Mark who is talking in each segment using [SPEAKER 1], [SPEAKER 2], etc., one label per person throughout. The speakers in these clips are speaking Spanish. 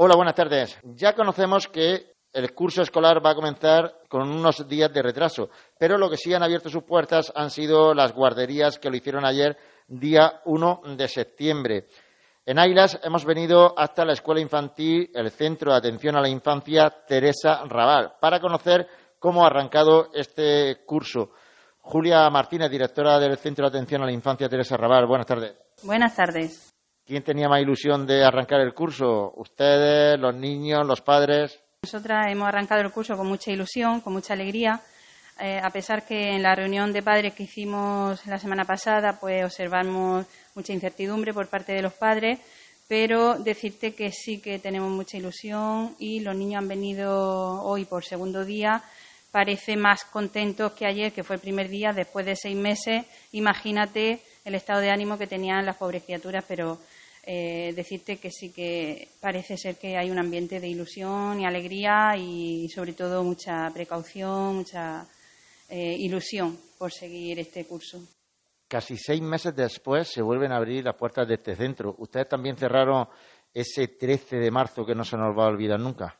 [SPEAKER 1] Hola, buenas tardes. Ya conocemos que el curso escolar va a comenzar con unos días de retraso, pero lo que sí han abierto sus puertas han sido las guarderías que lo hicieron ayer, día 1 de septiembre. En Ailas hemos venido hasta la escuela infantil, el Centro de Atención a la Infancia Teresa Raval, para conocer cómo ha arrancado este curso. Julia Martínez, directora del Centro de Atención a la Infancia Teresa Raval. Buenas tardes.
[SPEAKER 2] Buenas tardes.
[SPEAKER 1] ¿Quién tenía más ilusión de arrancar el curso? ¿Ustedes, los niños, los padres?
[SPEAKER 2] Nosotras hemos arrancado el curso con mucha ilusión, con mucha alegría, eh, a pesar que en la reunión de padres que hicimos la semana pasada, pues observamos mucha incertidumbre por parte de los padres, pero decirte que sí que tenemos mucha ilusión y los niños han venido hoy por segundo día parece más contentos que ayer, que fue el primer día, después de seis meses. Imagínate el estado de ánimo que tenían las pobres criaturas, pero eh, decirte que sí que parece ser que hay un ambiente de ilusión y alegría y sobre todo mucha precaución, mucha eh, ilusión por seguir este curso.
[SPEAKER 1] Casi seis meses después se vuelven a abrir las puertas de este centro. Ustedes también cerraron ese 13 de marzo que no se nos va a olvidar nunca.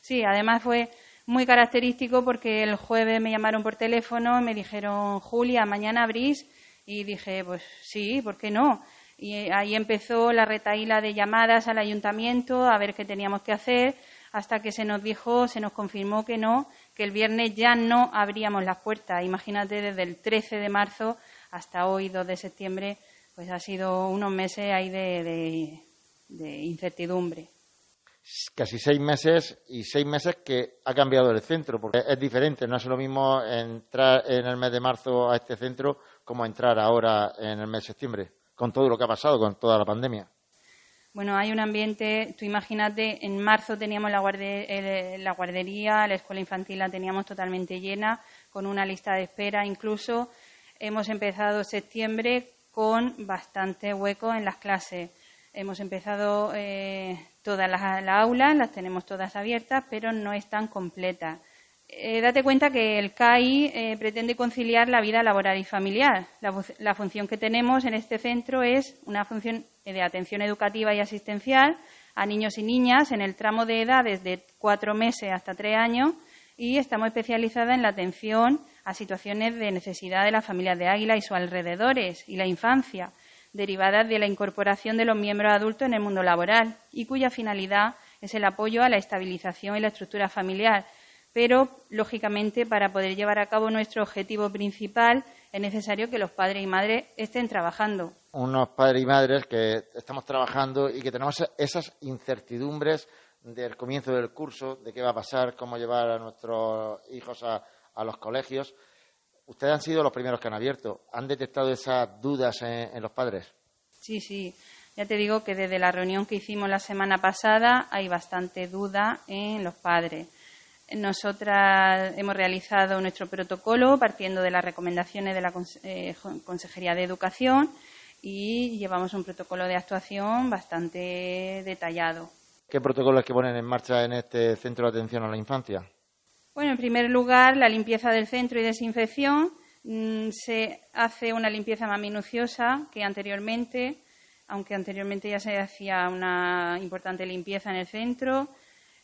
[SPEAKER 2] sí además fue muy característico porque el jueves me llamaron por teléfono, me dijeron, Julia, mañana abrís. Y dije, pues sí, ¿por qué no? Y ahí empezó la retaíla de llamadas al ayuntamiento a ver qué teníamos que hacer, hasta que se nos dijo, se nos confirmó que no, que el viernes ya no abríamos las puertas. Imagínate, desde el 13 de marzo hasta hoy, 2 de septiembre, pues ha sido unos meses ahí de, de incertidumbre.
[SPEAKER 1] Casi seis meses y seis meses que ha cambiado el centro, porque es diferente, no es lo mismo entrar en el mes de marzo a este centro como entrar ahora en el mes de septiembre, con todo lo que ha pasado, con toda la pandemia.
[SPEAKER 2] Bueno, hay un ambiente, tú imagínate, en marzo teníamos la, la guardería, la escuela infantil la teníamos totalmente llena, con una lista de espera, incluso hemos empezado septiembre con bastante hueco en las clases. Hemos empezado eh, todas las, aulas, las tenemos todas abiertas, pero no están completas. Eh, date cuenta que el CAI eh, pretende conciliar la vida laboral y familiar. La, función que tenemos en este centro es una función de atención educativa y asistencial a niños y niñas en el tramo de edad desde cuatro meses hasta tres años y estamos especializadas en la atención a situaciones de necesidad de las familias de Águila y sus alrededores y la infancia derivadas de la incorporación de los miembros adultos en el mundo laboral y cuya finalidad es el apoyo a la estabilización y la estructura familiar. Pero, lógicamente, para poder llevar a cabo nuestro objetivo principal es necesario que los padres y madres estén trabajando.
[SPEAKER 1] Unos padres y madres que estamos trabajando y que tenemos esas incertidumbres del comienzo del curso, de qué va a pasar, cómo llevar a nuestros hijos a, a los colegios. Ustedes han sido los primeros que han abierto. ¿Han detectado esas dudas en, los padres?
[SPEAKER 2] Sí, sí. Ya te digo que desde la reunión que hicimos la semana pasada hay bastante duda en los padres. Nosotras hemos realizado nuestro protocolo partiendo de las recomendaciones de la eh, Consejería de Educación y llevamos un protocolo de actuación bastante detallado.
[SPEAKER 1] ¿Qué protocolos que ponen en marcha en este centro de atención a la infancia?
[SPEAKER 2] Bueno, en primer lugar, la limpieza del centro y desinfección. Mm, se hace una limpieza más minuciosa que anteriormente, aunque anteriormente ya se hacía una importante limpieza en el centro.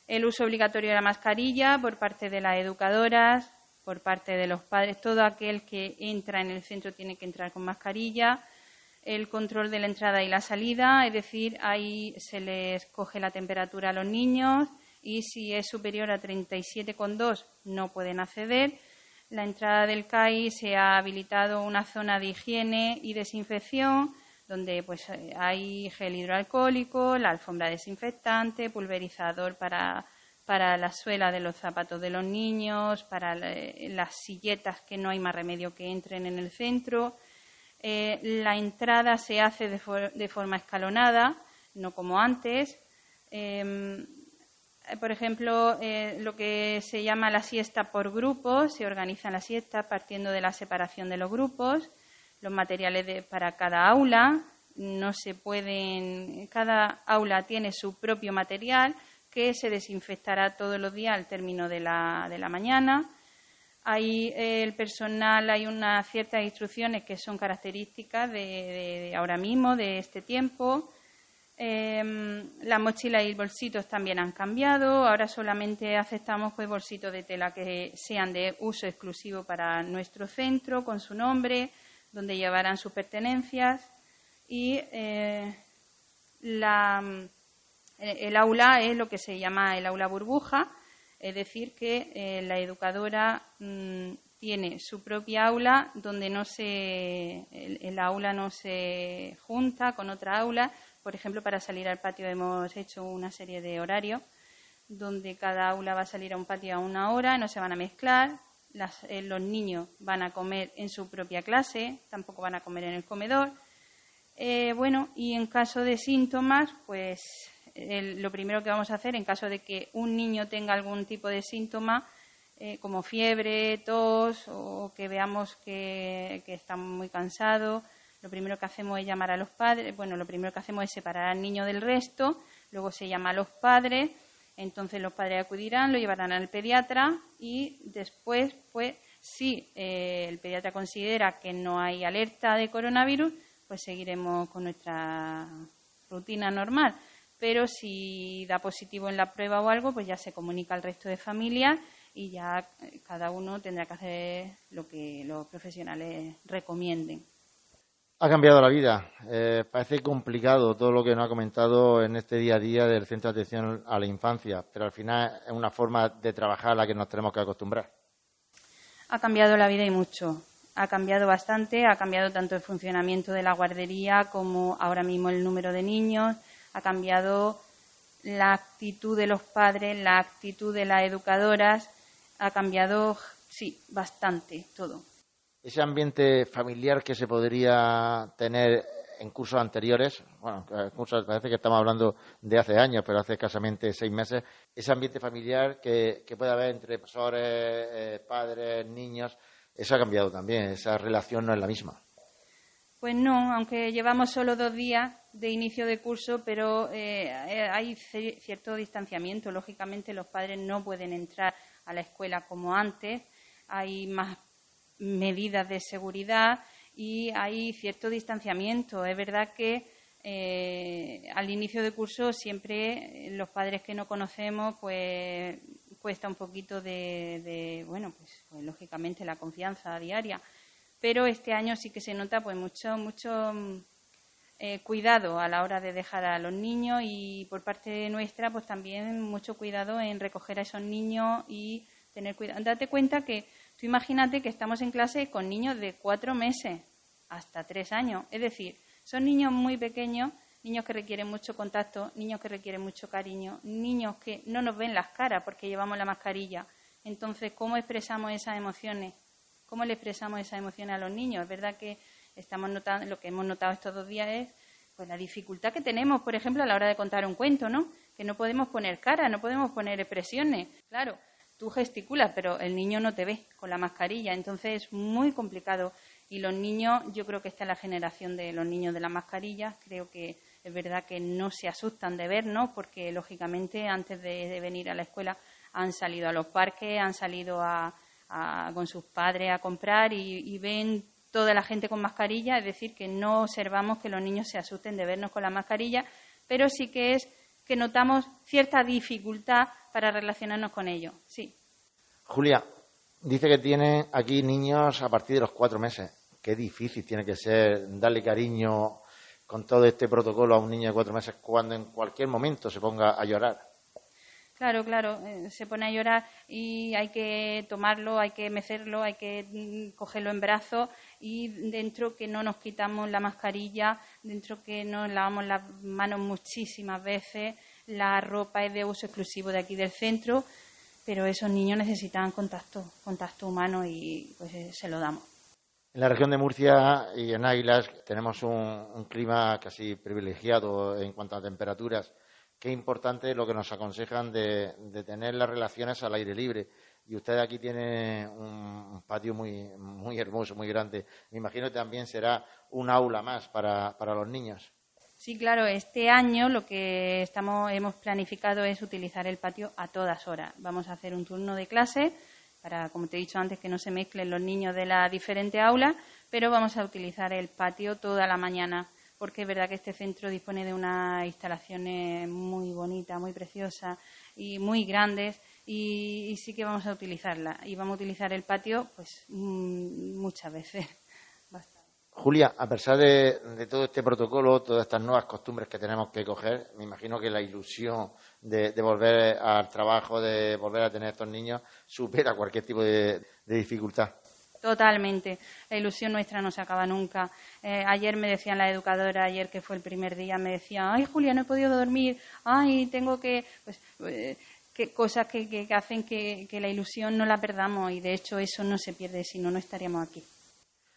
[SPEAKER 2] El uso obligatorio de la mascarilla por parte de las educadoras, por parte de los padres. Todo aquel que entra en el centro tiene que entrar con mascarilla. El control de la entrada y la salida, es decir, ahí se les coge la temperatura a los niños y si es superior a 37,2 no pueden acceder. La entrada del CAI se ha habilitado una zona de higiene y desinfección donde pues hay gel hidroalcohólico, la alfombra desinfectante, pulverizador para, para la suela de los zapatos de los niños, para las silletas que no hay más remedio que entren en el centro. Eh, la entrada se hace de, forma escalonada, no como antes. Em, eh, por ejemplo, eh, lo que se llama la siesta por grupos, se organiza la siesta partiendo de la separación de los grupos, los materiales para cada aula, no se pueden, cada aula tiene su propio material que se desinfectará todos los días al término de la, de la mañana. Hay eh, el personal, hay unas ciertas instrucciones que son características de ahora mismo, de este tiempo Em, las mochilas y bolsitos también han cambiado. Ahora solamente aceptamos pues bolsitos de tela que sean de uso exclusivo para nuestro centro, con su nombre, donde llevarán sus pertenencias. Y eh, el aula es lo que se llama el aula burbuja, es decir, que eh, la educadora mm, tiene su propia aula donde no se, el aula no se junta con otra aula por ejemplo, para salir al patio hemos hecho una serie de horarios donde cada aula va a salir a un patio a una hora, no se van a mezclar, eh, los niños van a comer en su propia clase, tampoco van a comer en el comedor. Eh, bueno, y en caso de síntomas, pues lo primero que vamos a hacer, en caso de que un niño tenga algún tipo de síntoma, eh, como fiebre, tos, o que veamos que, que está muy cansado, lo primero que hacemos es llamar a los padres, bueno, lo primero que hacemos es separar al niño del resto, luego se llama a los padres, entonces los padres acudirán, lo llevarán al pediatra y después, pues, si eh, el pediatra considera que no hay alerta de coronavirus, pues seguiremos con nuestra rutina normal. Pero si da positivo en la prueba o algo, pues ya se comunica al resto de familias y ya eh, cada uno tendrá que hacer lo que los profesionales recomienden.
[SPEAKER 1] Ha cambiado la vida. Eh, parece complicado todo lo que nos ha comentado en este día a día del Centro de Atención a la Infancia, pero al final es una forma de trabajar a la que nos tenemos que acostumbrar.
[SPEAKER 2] Ha cambiado la vida y mucho. Ha cambiado bastante, ha cambiado tanto el funcionamiento de la guardería como ahora mismo el número de niños, ha cambiado la actitud de los padres, la actitud de las educadoras, ha cambiado, sí, bastante todo
[SPEAKER 1] ese ambiente familiar que se podría tener en cursos anteriores, bueno, cursos, parece que estamos hablando de hace años, pero hace escasamente seis meses, ese ambiente familiar que, puede haber entre profesores, eh, padres, niños, eso ha cambiado también, esa relación no es la misma.
[SPEAKER 2] Pues no, aunque llevamos solo dos días de inicio de curso, pero eh, eh, hay cierto distanciamiento. Lógicamente, los padres no pueden entrar a la escuela como antes. Hay más medidas de seguridad y hay cierto distanciamiento. Es verdad que eh, al inicio de curso siempre los padres que no conocemos pues cuesta un poquito de, bueno pues, pues, lógicamente la confianza diaria pero este año sí que se nota pues mucho mucho eh, cuidado a la hora de dejar a los niños y por parte nuestra pues también mucho cuidado en recoger a esos niños y tener cuidado date cuenta que Tú imagínate que estamos en clase con niños de cuatro meses hasta tres años. Es decir, son niños muy pequeños, niños que requieren mucho contacto, niños que requieren mucho cariño, niños que no nos ven las caras porque llevamos la mascarilla. Entonces, ¿cómo expresamos esas emociones? ¿Cómo le expresamos esas emociones a los niños? Es verdad que estamos notando, lo que hemos notado estos dos días es pues la dificultad que tenemos, por ejemplo, a la hora de contar un cuento, ¿no? Que no podemos poner cara, no podemos poner expresiones. Claro, tú gesticulas, pero el niño no te ve con la mascarilla, entonces es muy complicado. Y los niños, yo creo que esta es la generación de los niños de la mascarilla, creo que es verdad que no se asustan de vernos, porque lógicamente antes de, venir a la escuela han salido a los parques, han salido con sus padres a comprar y, y ven toda la gente con mascarilla, es decir, que no observamos que los niños se asusten de vernos con la mascarilla, pero sí que es que notamos cierta dificultad para relacionarnos con ellos. Sí.
[SPEAKER 1] Julia, dice que tiene aquí niños a partir de los cuatro meses. Qué difícil tiene que ser darle cariño con todo este protocolo a un niño de cuatro meses cuando en cualquier momento se ponga a llorar.
[SPEAKER 2] Claro, claro, eh, se pone a llorar y hay que tomarlo, hay que mecerlo, hay que mm, cogerlo en brazos y dentro que no nos quitamos la mascarilla, dentro que nos lavamos las manos muchísimas veces, la ropa es de uso exclusivo de aquí del centro, pero esos niños necesitan contacto, contacto humano y pues eh, se lo damos.
[SPEAKER 1] En la región de Murcia y en Águilas tenemos un, clima casi privilegiado en cuanto a temperaturas. Qué importante lo que nos aconsejan de, tener las relaciones al aire libre. Y usted aquí tiene un patio muy, muy hermoso, muy grande. Me imagino que también será un aula más para los niños.
[SPEAKER 2] Sí, claro, este año lo que estamos, hemos planificado es utilizar el patio a todas horas. Vamos a hacer un turno de clase para, como te he dicho antes, que no se mezclen los niños de la diferente aula, pero vamos a utilizar el patio toda la mañana porque es verdad que este centro dispone de unas instalaciones muy bonitas, muy preciosas y muy grandes y, sí que vamos a utilizarla. Y vamos a utilizar el patio pues mm, muchas veces.
[SPEAKER 1] Julia, a pesar de, todo este protocolo, todas estas nuevas costumbres que tenemos que coger, me imagino que la ilusión de, volver al trabajo, de volver a tener estos niños, supera cualquier tipo de, dificultad.
[SPEAKER 2] Totalmente. La ilusión nuestra no se acaba nunca. Eh, ayer me decían la educadora, ayer que fue el primer día, me decía, ay Julia, no he podido dormir, ay, tengo que... Pues, eh, cosas que, hacen que, la ilusión no la perdamos y de hecho eso no se pierde, si no, no estaríamos aquí.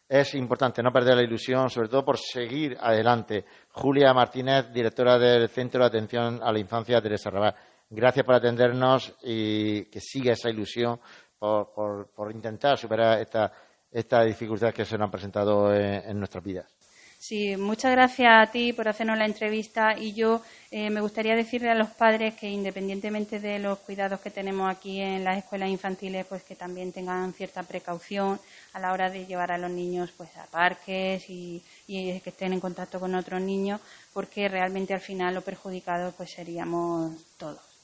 [SPEAKER 1] Es importante no perder la ilusión, sobre todo por seguir adelante. Julia Martínez, directora del Centro de Atención a la Infancia Teresa Rabat. Gracias por atendernos y que siga esa ilusión por, intentar superar esta, esta dificultad que se nos han presentado en nuestras vidas.
[SPEAKER 2] Sí, muchas gracias a ti por hacernos la entrevista y yo eh, me gustaría decirle a los padres que independientemente de los cuidados que tenemos aquí en las escuelas infantiles, pues que también tengan cierta precaución a la hora de llevar a los niños pues a parques y, y que estén en contacto con otros niños, porque realmente al final los perjudicados pues seríamos todos.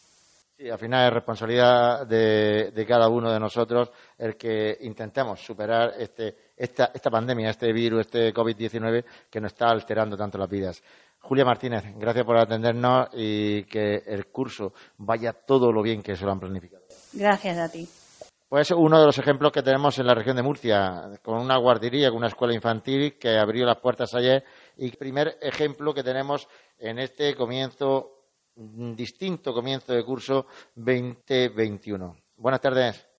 [SPEAKER 1] Sí, al final es responsabilidad de, cada uno de nosotros el que intentemos superar este, esta, esta pandemia, este virus, este COVID-19 que nos está alterando tanto las vidas. Julia Martínez, gracias por atendernos y que el curso vaya todo lo bien que se lo han planificado.
[SPEAKER 2] Gracias a ti.
[SPEAKER 1] Pues uno de los ejemplos que tenemos en la región de Murcia, con una guardería, con una escuela infantil que abrió las puertas ayer y primer ejemplo que tenemos en este comienzo distinto comienzo de curso 2021. Buenas tardes.